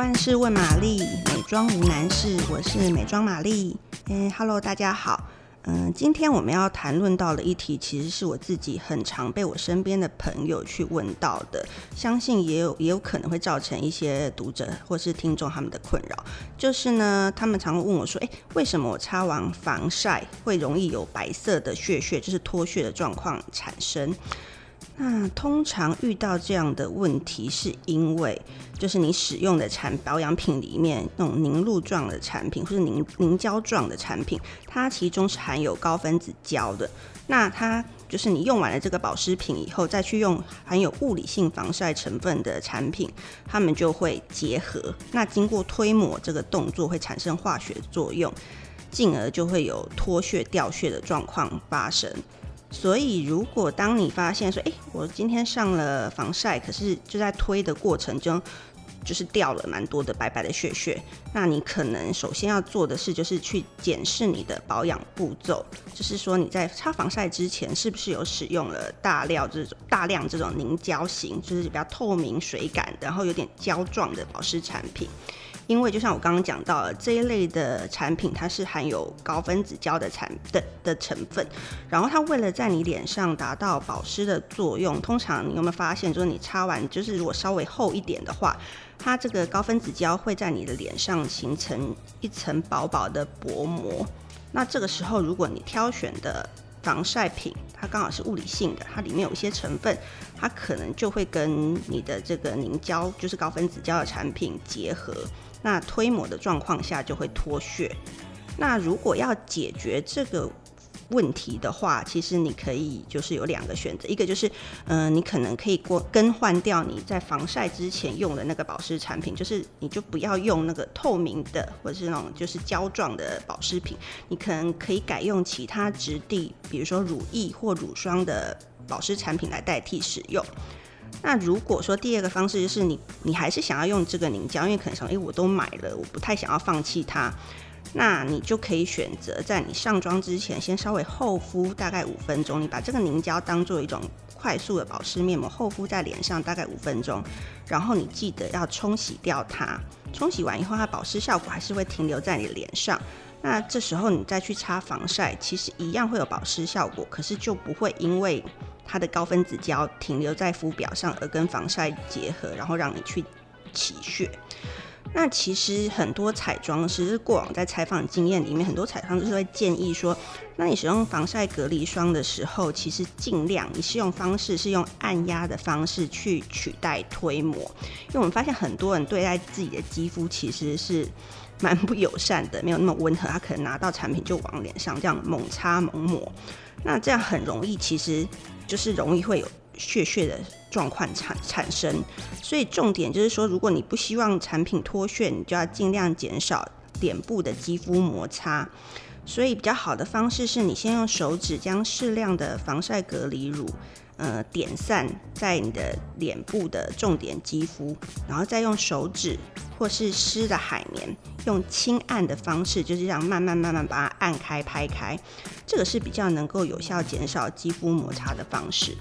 万事问玛丽，美妆无难事，我是美妆玛丽。哎，Hello，大家好。嗯，今天我们要谈论到的议题，其实是我自己很常被我身边的朋友去问到的，相信也有也有可能会造成一些读者或是听众他们的困扰。就是呢，他们常会问我说：“诶，为什么我擦完防晒会容易有白色的屑屑，就是脱屑的状况产生？”那通常遇到这样的问题，是因为就是你使用的产保养品里面那种凝露状的产品，或是凝凝胶状的产品，它其中是含有高分子胶的。那它就是你用完了这个保湿品以后，再去用含有物理性防晒成分的产品，它们就会结合。那经过推抹这个动作，会产生化学作用，进而就会有脱屑掉屑的状况发生。所以，如果当你发现说，哎、我今天上了防晒，可是就在推的过程中，就是掉了蛮多的白白的屑屑，那你可能首先要做的事就是去检视你的保养步骤，就是说你在擦防晒之前，是不是有使用了大量这种大量这种凝胶型，就是比较透明水感，然后有点胶状的保湿产品。因为就像我刚刚讲到了这一类的产品，它是含有高分子胶的产的的成分，然后它为了在你脸上达到保湿的作用，通常你有没有发现，就是你擦完，就是如果稍微厚一点的话，它这个高分子胶会在你的脸上形成一层薄薄的薄膜。那这个时候，如果你挑选的防晒品，它刚好是物理性的，它里面有一些成分，它可能就会跟你的这个凝胶，就是高分子胶的产品结合。那推磨的状况下就会脱屑。那如果要解决这个问题的话，其实你可以就是有两个选择，一个就是，嗯、你可能可以过更换掉你在防晒之前用的那个保湿产品，就是你就不要用那个透明的或者是那种就是胶状的保湿品，你可能可以改用其他质地，比如说乳液或乳霜的保湿产品来代替使用。那如果说第二个方式就是你，你还是想要用这个凝胶，因为可能想，哎，我都买了，我不太想要放弃它，那你就可以选择在你上妆之前，先稍微厚敷大概五分钟。你把这个凝胶当做一种快速的保湿面膜，厚敷在脸上大概五分钟，然后你记得要冲洗掉它。冲洗完以后，它保湿效果还是会停留在你脸上。那这时候你再去擦防晒，其实一样会有保湿效果，可是就不会因为它的高分子胶停留在肤表上，而跟防晒结合，然后让你去起屑。那其实很多彩妆师过往在采访经验里面，很多彩妆师会建议说，那你使用防晒隔离霜的时候，其实尽量你使用方式是用按压的方式去取代推抹，因为我们发现很多人对待自己的肌肤其实是蛮不友善的，没有那么温和，他可能拿到产品就往脸上这样猛擦猛抹，那这样很容易其实。就是容易会有屑屑的状况产产生，所以重点就是说，如果你不希望产品脱屑，你就要尽量减少脸部的肌肤摩擦。所以比较好的方式是你先用手指将适量的防晒隔离乳，呃，点散在你的脸部的重点肌肤，然后再用手指或是湿的海绵，用轻按的方式，就是这样慢慢慢慢把它按开拍开，这个是比较能够有效减少肌肤摩擦的方式。